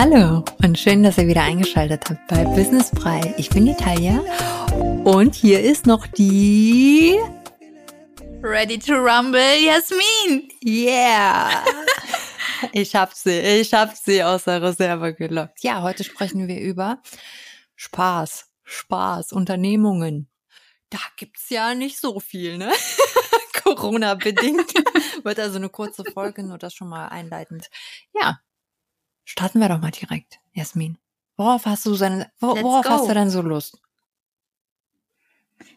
Hallo und schön, dass ihr wieder eingeschaltet habt bei Business Brei. Ich bin Natalia und hier ist noch die Ready to Rumble, Jasmin. Yeah. ich hab sie, ich hab sie aus der Reserve gelockt. Ja, heute sprechen wir über Spaß, Spaß, Unternehmungen. Da gibt's ja nicht so viel, ne? Corona bedingt. Wird also eine kurze Folge, nur das schon mal einleitend. Ja, Starten wir doch mal direkt, Jasmin. Worauf hast du seine, worauf hast du denn so Lust?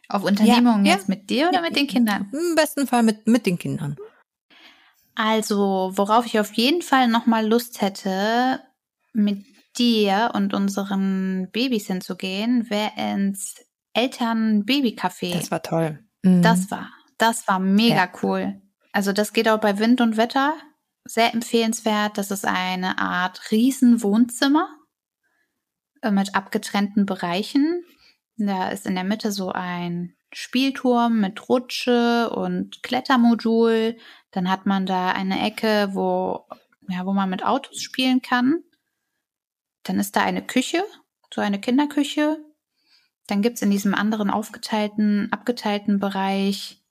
Auf Unternehmungen ja, jetzt ja. mit dir oder mit den Kindern? Im besten Fall mit, mit den Kindern. Also, worauf ich auf jeden Fall nochmal Lust hätte, mit dir und unseren Babys hinzugehen, wäre ins Eltern-Baby-Café. Das war toll. Mhm. Das war, das war mega ja. cool. Also, das geht auch bei Wind und Wetter sehr empfehlenswert. Das ist eine Art Riesenwohnzimmer äh, mit abgetrennten Bereichen. Da ist in der Mitte so ein Spielturm mit Rutsche und Klettermodul. Dann hat man da eine Ecke, wo, ja, wo man mit Autos spielen kann. Dann ist da eine Küche, so eine Kinderküche. Dann gibt's in diesem anderen aufgeteilten, abgeteilten Bereich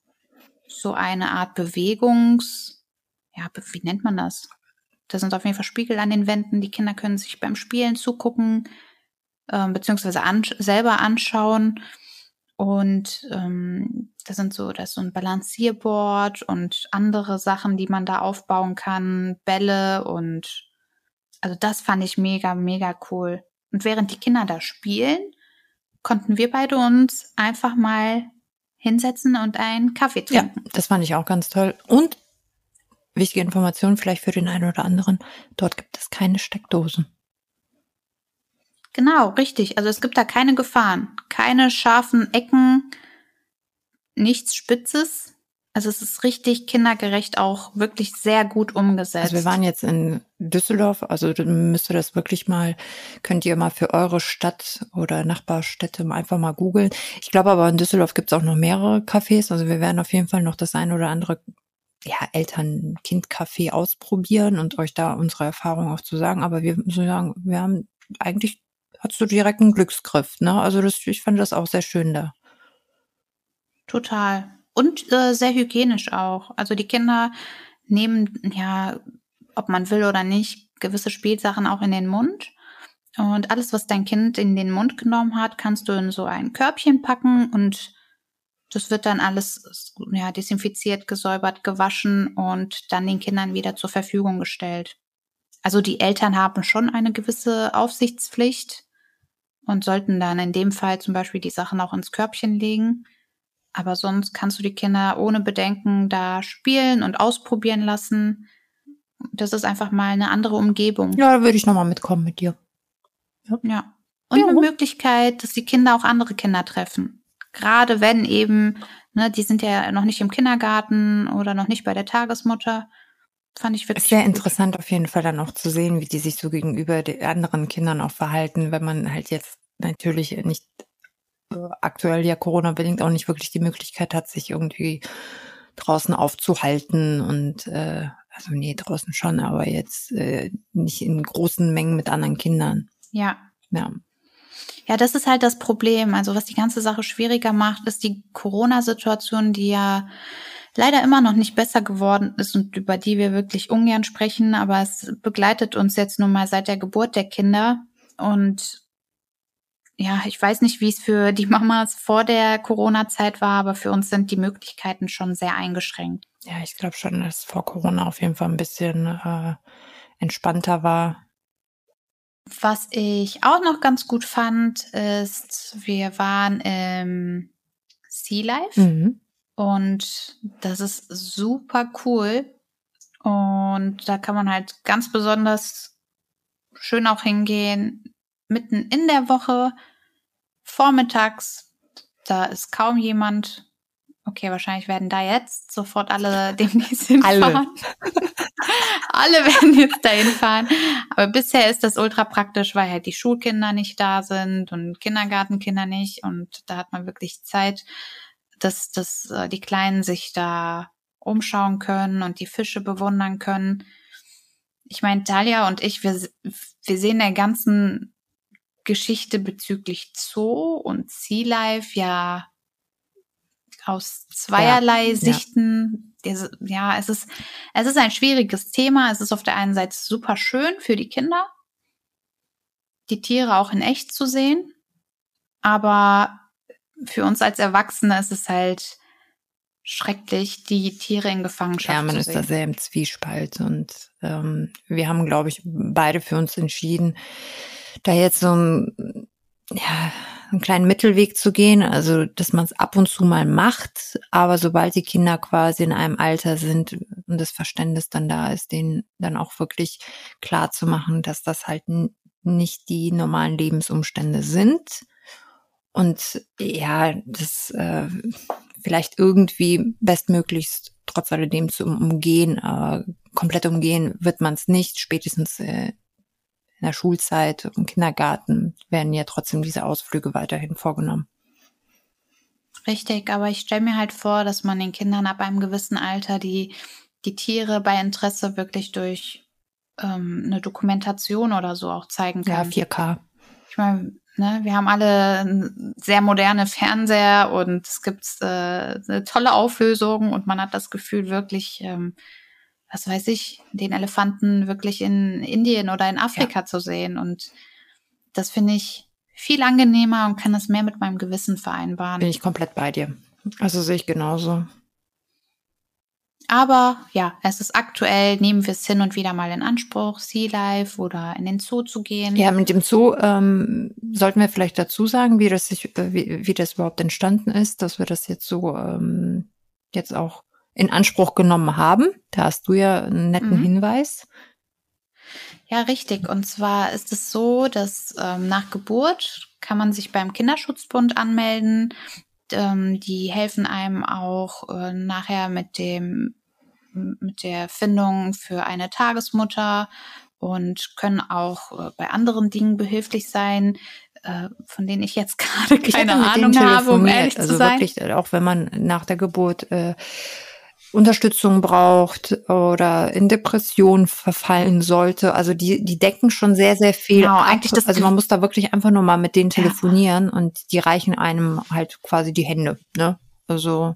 so eine Art Bewegungs- ja, wie nennt man das? Da sind auf jeden Fall Spiegel an den Wänden. Die Kinder können sich beim Spielen zugucken, äh, beziehungsweise an, selber anschauen. Und ähm, da sind so, da ist so ein Balancierboard und andere Sachen, die man da aufbauen kann, Bälle und also das fand ich mega, mega cool. Und während die Kinder da spielen, konnten wir beide uns einfach mal hinsetzen und einen Kaffee trinken. Ja, das fand ich auch ganz toll. Und wichtige Information vielleicht für den einen oder anderen. Dort gibt es keine Steckdosen. Genau, richtig. Also es gibt da keine Gefahren, keine scharfen Ecken, nichts Spitzes. Also es ist richtig kindergerecht auch wirklich sehr gut umgesetzt. Also wir waren jetzt in Düsseldorf, also müsst ihr das wirklich mal, könnt ihr mal für eure Stadt oder Nachbarstädte einfach mal googeln. Ich glaube aber in Düsseldorf gibt es auch noch mehrere Cafés, also wir werden auf jeden Fall noch das ein oder andere ja, Eltern-Kind-Café ausprobieren und euch da unsere Erfahrung auch zu sagen. Aber wir müssen sagen, wir haben eigentlich, hast du direkt einen Glücksgriff, ne? Also das, ich fand das auch sehr schön da. Total. Und äh, sehr hygienisch auch. Also die Kinder nehmen, ja, ob man will oder nicht, gewisse Spielsachen auch in den Mund. Und alles, was dein Kind in den Mund genommen hat, kannst du in so ein Körbchen packen und das wird dann alles ja, desinfiziert, gesäubert, gewaschen und dann den Kindern wieder zur Verfügung gestellt. Also die Eltern haben schon eine gewisse Aufsichtspflicht und sollten dann in dem Fall zum Beispiel die Sachen auch ins Körbchen legen. Aber sonst kannst du die Kinder ohne Bedenken da spielen und ausprobieren lassen. Das ist einfach mal eine andere Umgebung. Ja, da würde ich nochmal mitkommen mit dir. Ja. ja. Und ja. eine Möglichkeit, dass die Kinder auch andere Kinder treffen. Gerade wenn eben, ne, die sind ja noch nicht im Kindergarten oder noch nicht bei der Tagesmutter. Fand ich wirklich. Sehr gut. interessant auf jeden Fall dann auch zu sehen, wie die sich so gegenüber den anderen Kindern auch verhalten, wenn man halt jetzt natürlich nicht aktuell ja Corona bedingt auch nicht wirklich die Möglichkeit hat, sich irgendwie draußen aufzuhalten und äh, also nee, draußen schon, aber jetzt äh, nicht in großen Mengen mit anderen Kindern. Ja. Ja. Ja, das ist halt das Problem. Also was die ganze Sache schwieriger macht, ist die Corona-Situation, die ja leider immer noch nicht besser geworden ist und über die wir wirklich ungern sprechen, aber es begleitet uns jetzt nun mal seit der Geburt der Kinder. Und ja, ich weiß nicht, wie es für die Mamas vor der Corona-Zeit war, aber für uns sind die Möglichkeiten schon sehr eingeschränkt. Ja, ich glaube schon, dass vor Corona auf jeden Fall ein bisschen äh, entspannter war. Was ich auch noch ganz gut fand, ist, wir waren im Sea Life mhm. und das ist super cool. Und da kann man halt ganz besonders schön auch hingehen, mitten in der Woche, vormittags, da ist kaum jemand. Okay, wahrscheinlich werden da jetzt sofort alle demnächst hinfahren. Alle. alle werden jetzt dahin fahren. Aber bisher ist das ultra praktisch, weil halt die Schulkinder nicht da sind und Kindergartenkinder nicht. Und da hat man wirklich Zeit, dass, dass äh, die Kleinen sich da umschauen können und die Fische bewundern können. Ich meine, Talia und ich, wir, wir sehen der ganzen Geschichte bezüglich Zoo und Sea Life ja aus zweierlei ja, Sichten. Ja. ja, es ist, es ist ein schwieriges Thema. Es ist auf der einen Seite super schön für die Kinder, die Tiere auch in echt zu sehen. Aber für uns als Erwachsene ist es halt schrecklich, die Tiere in Gefangenschaft ja, man zu ist da sehr im Zwiespalt und ähm, wir haben, glaube ich, beide für uns entschieden, da jetzt so ein, ja, einen kleinen Mittelweg zu gehen, also dass man es ab und zu mal macht, aber sobald die Kinder quasi in einem Alter sind und das Verständnis dann da ist, denen dann auch wirklich klar zu machen, dass das halt nicht die normalen Lebensumstände sind. Und ja, das äh, vielleicht irgendwie bestmöglichst trotz alledem zu umgehen, aber komplett umgehen wird man es nicht, spätestens äh, in der Schulzeit, im Kindergarten werden ja trotzdem diese Ausflüge weiterhin vorgenommen. Richtig, aber ich stelle mir halt vor, dass man den Kindern ab einem gewissen Alter die, die Tiere bei Interesse wirklich durch ähm, eine Dokumentation oder so auch zeigen kann. Ja, 4K. Ich meine, ne, wir haben alle sehr moderne Fernseher und es gibt äh, eine tolle Auflösung und man hat das Gefühl, wirklich ähm, was weiß ich, den Elefanten wirklich in Indien oder in Afrika ja. zu sehen. Und das finde ich viel angenehmer und kann das mehr mit meinem Gewissen vereinbaren. Bin ich komplett bei dir. Also sehe ich genauso. Aber ja, es ist aktuell, nehmen wir es hin und wieder mal in Anspruch, Sea Life oder in den Zoo zu gehen. Ja, mit dem Zoo ähm, sollten wir vielleicht dazu sagen, wie das, sich, äh, wie, wie das überhaupt entstanden ist, dass wir das jetzt so ähm, jetzt auch in Anspruch genommen haben. Da hast du ja einen netten mhm. Hinweis. Ja, richtig. Und zwar ist es so, dass ähm, nach Geburt kann man sich beim Kinderschutzbund anmelden. Ähm, die helfen einem auch äh, nachher mit dem mit der Findung für eine Tagesmutter und können auch äh, bei anderen Dingen behilflich sein, äh, von denen ich jetzt gerade keine Ahnung habe, um ehrlich also zu sein. Wirklich, auch wenn man nach der Geburt äh, Unterstützung braucht oder in Depression verfallen sollte. Also die, die decken schon sehr, sehr viel. Genau, eigentlich das also man muss da wirklich einfach nur mal mit denen telefonieren ja. und die reichen einem halt quasi die Hände. Ne? Also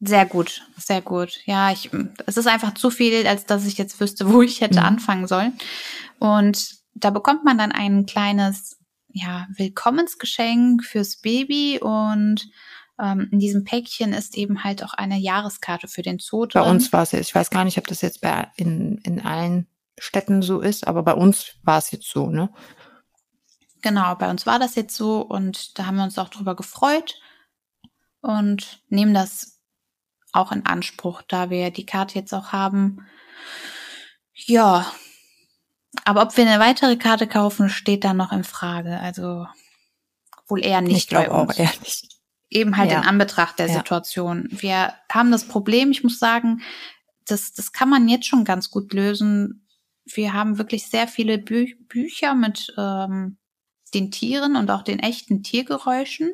sehr gut, sehr gut. Ja, ich, es ist einfach zu viel, als dass ich jetzt wüsste, wo ich hätte mhm. anfangen sollen. Und da bekommt man dann ein kleines, ja, Willkommensgeschenk fürs Baby und ähm, in diesem Päckchen ist eben halt auch eine Jahreskarte für den Zoo drin. Bei uns war es jetzt, ich weiß gar nicht, ob das jetzt bei, in, in allen Städten so ist, aber bei uns war es jetzt so, ne? Genau, bei uns war das jetzt so und da haben wir uns auch drüber gefreut und nehmen das auch in Anspruch, da wir die Karte jetzt auch haben. Ja, aber ob wir eine weitere Karte kaufen, steht da noch in Frage. Also wohl eher nicht. Ich glaube auch eher nicht eben halt ja. in Anbetracht der ja. Situation. Wir haben das Problem, ich muss sagen, das, das kann man jetzt schon ganz gut lösen. Wir haben wirklich sehr viele Bü Bücher mit ähm, den Tieren und auch den echten Tiergeräuschen.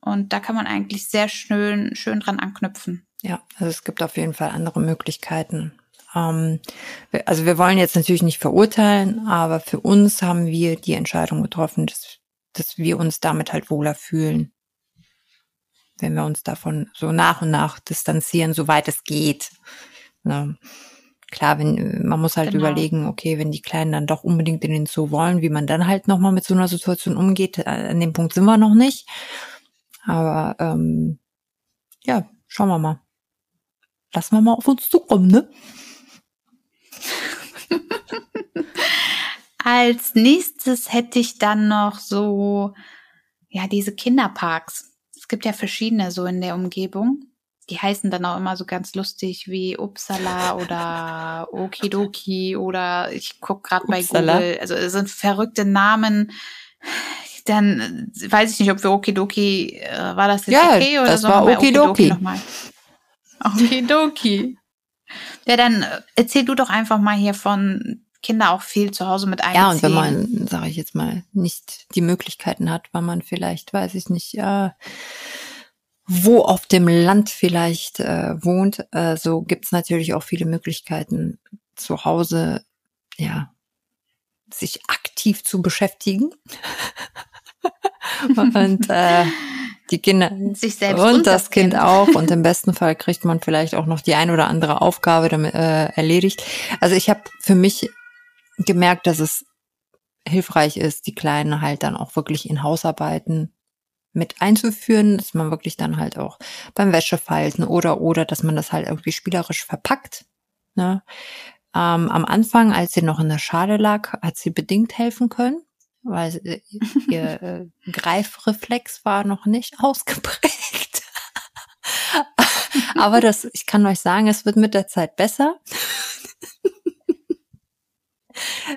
Und da kann man eigentlich sehr schön, schön dran anknüpfen. Ja, also es gibt auf jeden Fall andere Möglichkeiten. Ähm, also wir wollen jetzt natürlich nicht verurteilen, aber für uns haben wir die Entscheidung getroffen, dass, dass wir uns damit halt wohler fühlen wenn wir uns davon so nach und nach distanzieren, soweit es geht. Ne? Klar, wenn man muss halt genau. überlegen, okay, wenn die Kleinen dann doch unbedingt in den Zoo wollen, wie man dann halt nochmal mit so einer Situation umgeht. Äh, an dem Punkt sind wir noch nicht. Aber ähm, ja, schauen wir mal. Lassen wir mal auf uns zukommen, ne? Als nächstes hätte ich dann noch so, ja, diese Kinderparks es gibt ja verschiedene so in der Umgebung. Die heißen dann auch immer so ganz lustig wie Uppsala oder Okidoki oder ich gucke gerade bei Google. Also es sind verrückte Namen. Dann weiß ich nicht, ob wir Okidoki, äh, war das jetzt ja, okay oder das so? War Okidoki. Okidoki. Okidoki. Ja, dann äh, erzähl du doch einfach mal hier von Kinder auch viel zu Hause mit einbeziehen. Ja, und wenn man, sage ich jetzt mal, nicht die Möglichkeiten hat, weil man vielleicht, weiß ich nicht, äh, wo auf dem Land vielleicht äh, wohnt, äh, so gibt's natürlich auch viele Möglichkeiten zu Hause, ja, sich aktiv zu beschäftigen. und äh, die Kinder sich selbst und, und das, kind, kind, auch und im besten Fall kriegt man vielleicht auch noch die ein oder andere Aufgabe damit, äh, erledigt. Also ich habe für mich gemerkt, dass es hilfreich ist, die Kleinen halt dann auch wirklich in Hausarbeiten mit einzuführen, dass man wirklich dann halt auch beim Wäschefalten oder oder dass man das halt irgendwie spielerisch verpackt. Ne? Ähm, am Anfang, als sie noch in der Schale lag, hat sie bedingt helfen können, weil äh, ihr äh, Greifreflex war noch nicht ausgeprägt. Aber das, ich kann euch sagen, es wird mit der Zeit besser.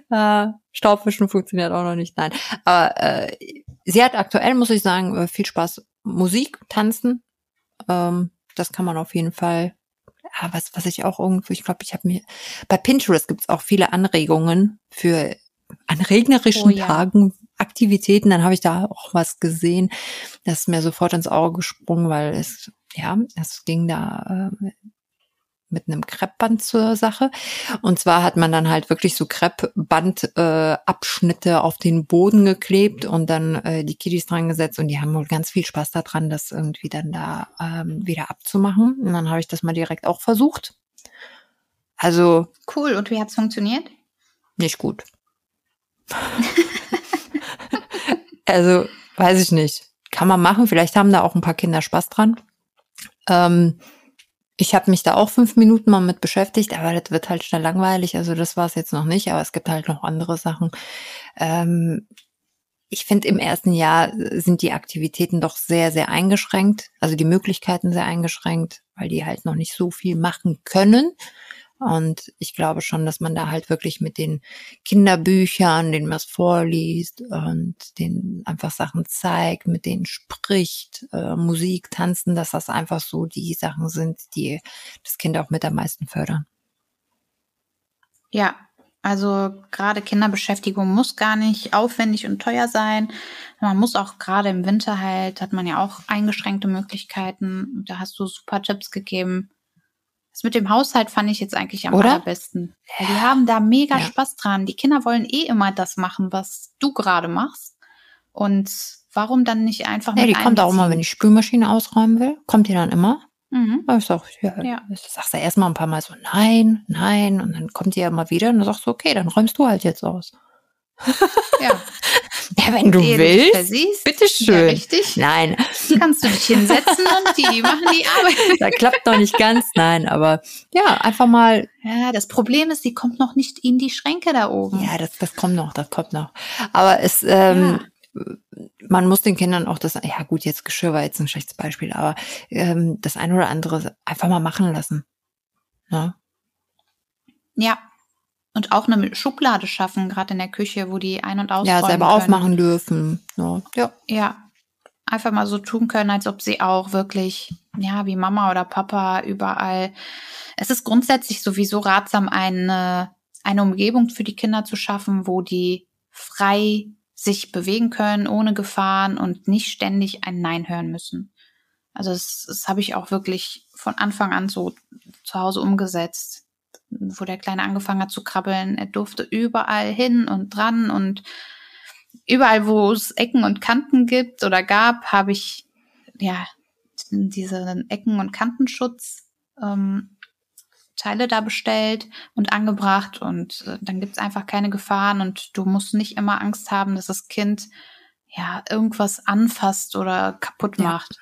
Äh, Staubwischen funktioniert auch noch nicht, nein. Aber äh, sie hat aktuell, muss ich sagen, äh, viel Spaß. Musik, Tanzen. Ähm, das kann man auf jeden Fall. Ja, was, was ich auch irgendwo, ich glaube, ich habe mir bei Pinterest gibt's auch viele Anregungen für an regnerischen oh, ja. Tagen Aktivitäten. Dann habe ich da auch was gesehen. Das ist mir sofort ins Auge gesprungen, weil es ja, es ging da äh, mit einem Kreppband zur Sache. Und zwar hat man dann halt wirklich so Kreppbandabschnitte äh, auf den Boden geklebt und dann äh, die Kiddies dran gesetzt und die haben wohl ganz viel Spaß daran, das irgendwie dann da ähm, wieder abzumachen. Und dann habe ich das mal direkt auch versucht. Also. Cool. Und wie hat's funktioniert? Nicht gut. also, weiß ich nicht. Kann man machen. Vielleicht haben da auch ein paar Kinder Spaß dran. Ähm, ich habe mich da auch fünf Minuten mal mit beschäftigt, aber das wird halt schnell langweilig. Also das war es jetzt noch nicht, aber es gibt halt noch andere Sachen. Ähm, ich finde, im ersten Jahr sind die Aktivitäten doch sehr, sehr eingeschränkt. Also die Möglichkeiten sehr eingeschränkt, weil die halt noch nicht so viel machen können. Und ich glaube schon, dass man da halt wirklich mit den Kinderbüchern, denen man es vorliest und den einfach Sachen zeigt, mit denen spricht, äh, Musik, Tanzen, dass das einfach so die Sachen sind, die das Kind auch mit am meisten fördern. Ja, also gerade Kinderbeschäftigung muss gar nicht aufwendig und teuer sein. Man muss auch gerade im Winter halt, hat man ja auch eingeschränkte Möglichkeiten. Da hast du super Tipps gegeben das mit dem Haushalt fand ich jetzt eigentlich am Oder? allerbesten. Ja. Die haben da mega ja. Spaß dran. Die Kinder wollen eh immer das machen, was du gerade machst. Und warum dann nicht einfach Ja, die kommt auch immer, wenn ich Spülmaschine ausräumen will. Kommt die dann immer? Mhm. ich sag, ja, ja. sagst du erstmal ein paar Mal so, nein, nein. Und dann kommt die ja immer wieder und dann sagst du, okay, dann räumst du halt jetzt aus. Ja. Ja, wenn du willst. Versiehst, bitteschön. Ja, richtig. Nein. Kannst du dich hinsetzen und die machen die Arbeit. Da klappt noch nicht ganz, nein, aber ja, einfach mal. Ja, das Problem ist, sie kommt noch nicht in die Schränke da oben. Ja, das, das kommt noch, das kommt noch. Aber es, ähm, ja. man muss den Kindern auch das, ja gut, jetzt Geschirr war jetzt ein schlechtes Beispiel, aber ähm, das eine oder andere einfach mal machen lassen. Ne? Ja, und auch eine Schublade schaffen, gerade in der Küche, wo die ein- und aus Ja, selber können. aufmachen dürfen. Ja. ja. Ja. Einfach mal so tun können, als ob sie auch wirklich, ja, wie Mama oder Papa überall. Es ist grundsätzlich sowieso ratsam, eine, eine Umgebung für die Kinder zu schaffen, wo die frei sich bewegen können, ohne Gefahren und nicht ständig ein Nein hören müssen. Also das, das habe ich auch wirklich von Anfang an so zu Hause umgesetzt wo der Kleine angefangen hat zu krabbeln. Er durfte überall hin und dran und überall, wo es Ecken und Kanten gibt oder gab, habe ich ja diesen Ecken- und Kantenschutz ähm, Teile da bestellt und angebracht und äh, dann gibt's einfach keine Gefahren und du musst nicht immer Angst haben, dass das Kind ja irgendwas anfasst oder kaputt macht. Ja.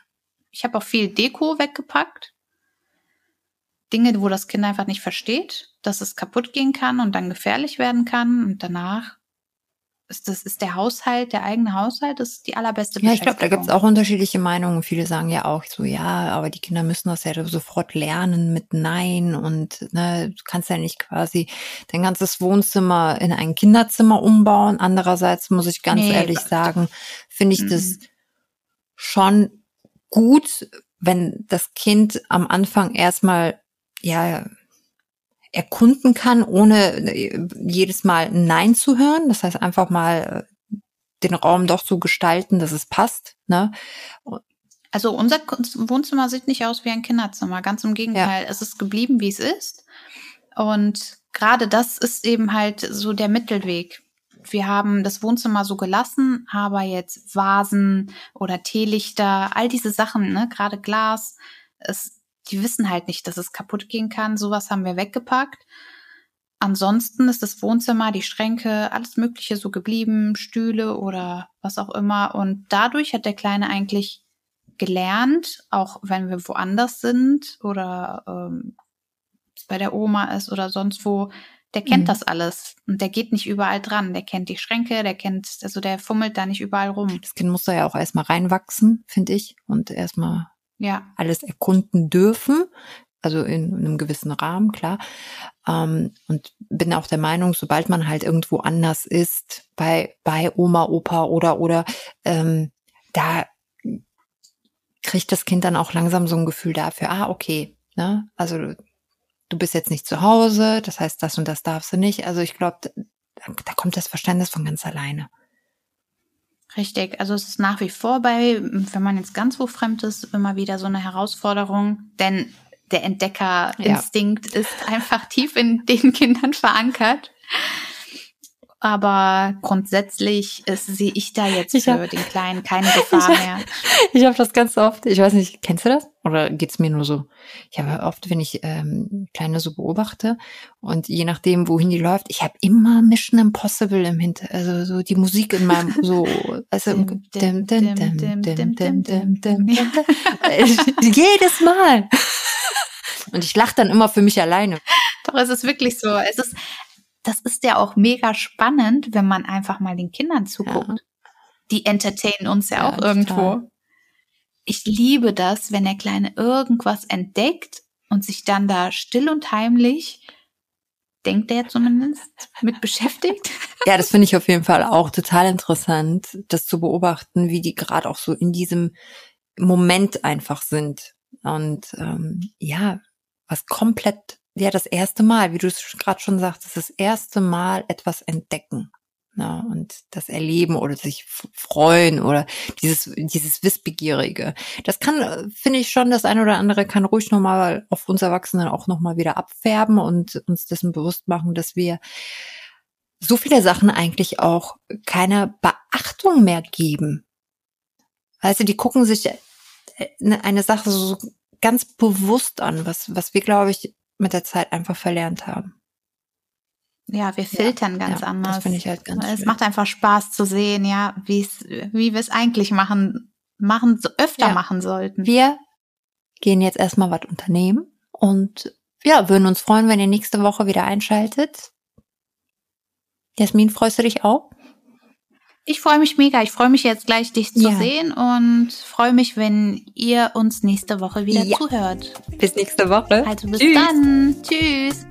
Ich habe auch viel Deko weggepackt, Dinge, wo das Kind einfach nicht versteht, dass es kaputt gehen kann und dann gefährlich werden kann. Und danach ist das ist der Haushalt, der eigene Haushalt, das ist die allerbeste Ja, ich glaube, da gibt es auch unterschiedliche Meinungen. Viele sagen ja auch so, ja, aber die Kinder müssen das ja sofort lernen mit Nein und ne, du kannst ja nicht quasi dein ganzes Wohnzimmer in ein Kinderzimmer umbauen. Andererseits muss ich ganz nee, ehrlich sagen, finde ich mhm. das schon gut, wenn das Kind am Anfang erstmal ja, erkunden kann, ohne äh, jedes Mal Nein zu hören. Das heißt, einfach mal äh, den Raum doch so gestalten, dass es passt. Ne? Also unser Wohnzimmer sieht nicht aus wie ein Kinderzimmer, ganz im Gegenteil. Ja. Es ist geblieben, wie es ist. Und gerade das ist eben halt so der Mittelweg. Wir haben das Wohnzimmer so gelassen, aber jetzt Vasen oder Teelichter, all diese Sachen, ne, gerade Glas, es, die wissen halt nicht, dass es kaputt gehen kann. Sowas haben wir weggepackt. Ansonsten ist das Wohnzimmer, die Schränke, alles Mögliche so geblieben, Stühle oder was auch immer. Und dadurch hat der Kleine eigentlich gelernt, auch wenn wir woanders sind oder ähm, bei der Oma ist oder sonst wo, der kennt mhm. das alles und der geht nicht überall dran. Der kennt die Schränke, der kennt, also der fummelt da nicht überall rum. Das Kind muss da ja auch erstmal reinwachsen, finde ich, und erstmal ja. alles erkunden dürfen. Also in, in einem gewissen Rahmen, klar. Ähm, und bin auch der Meinung, sobald man halt irgendwo anders ist, bei, bei Oma, Opa oder, oder, ähm, da kriegt das Kind dann auch langsam so ein Gefühl dafür, ah, okay, ne? Also du bist jetzt nicht zu Hause, das heißt, das und das darfst du nicht. Also ich glaube, da, da kommt das Verständnis von ganz alleine. Richtig, also es ist nach wie vor bei, wenn man jetzt ganz wo fremd ist, immer wieder so eine Herausforderung, denn der Entdeckerinstinkt ja. ist einfach tief in den Kindern verankert. Aber grundsätzlich sehe ich da jetzt ich hab, für den Kleinen keine Gefahr ich mehr. ich habe das ganz oft, ich weiß nicht, kennst du das? Oder geht's mir nur so? Ich habe oft, wenn ich ähm, Kleine so beobachte und je nachdem, wohin die läuft, ich habe immer Mission Impossible im Hinter, also so die Musik in meinem so, also jedes Mal. Und ich lache dann immer für mich alleine. Doch, es ist wirklich so. Es ist, das ist ja auch mega spannend, wenn man einfach mal den Kindern zuguckt. Ja. Die entertainen uns ja, ja auch irgendwo. Total. Ich liebe das, wenn der Kleine irgendwas entdeckt und sich dann da still und heimlich, denkt er zumindest, mit beschäftigt. Ja, das finde ich auf jeden Fall auch total interessant, das zu beobachten, wie die gerade auch so in diesem Moment einfach sind. Und ähm, ja, was komplett ja das erste Mal, wie du es gerade schon sagst, das erste Mal etwas entdecken. Ja, ne, und das Erleben oder sich freuen oder dieses, dieses Wissbegierige. Das kann, finde ich schon, das eine oder andere kann ruhig nochmal auf uns Erwachsenen auch nochmal wieder abfärben und uns dessen bewusst machen, dass wir so viele Sachen eigentlich auch keine Beachtung mehr geben. Also die gucken sich äh, eine Sache so ganz bewusst an, was, was wir, glaube ich, mit der Zeit einfach verlernt haben. Ja, wir filtern ja, ganz ja, anders. Das finde ich halt ganz Es schön. macht einfach Spaß zu sehen, ja, wie wir es eigentlich machen, machen, öfter ja. machen sollten. Wir gehen jetzt erstmal was unternehmen und ja, würden uns freuen, wenn ihr nächste Woche wieder einschaltet. Jasmin, freust du dich auch? Ich freue mich mega. Ich freue mich jetzt gleich, dich zu ja. sehen und freue mich, wenn ihr uns nächste Woche wieder ja. zuhört. Bis nächste Woche. Also bis Tschüss. dann. Tschüss.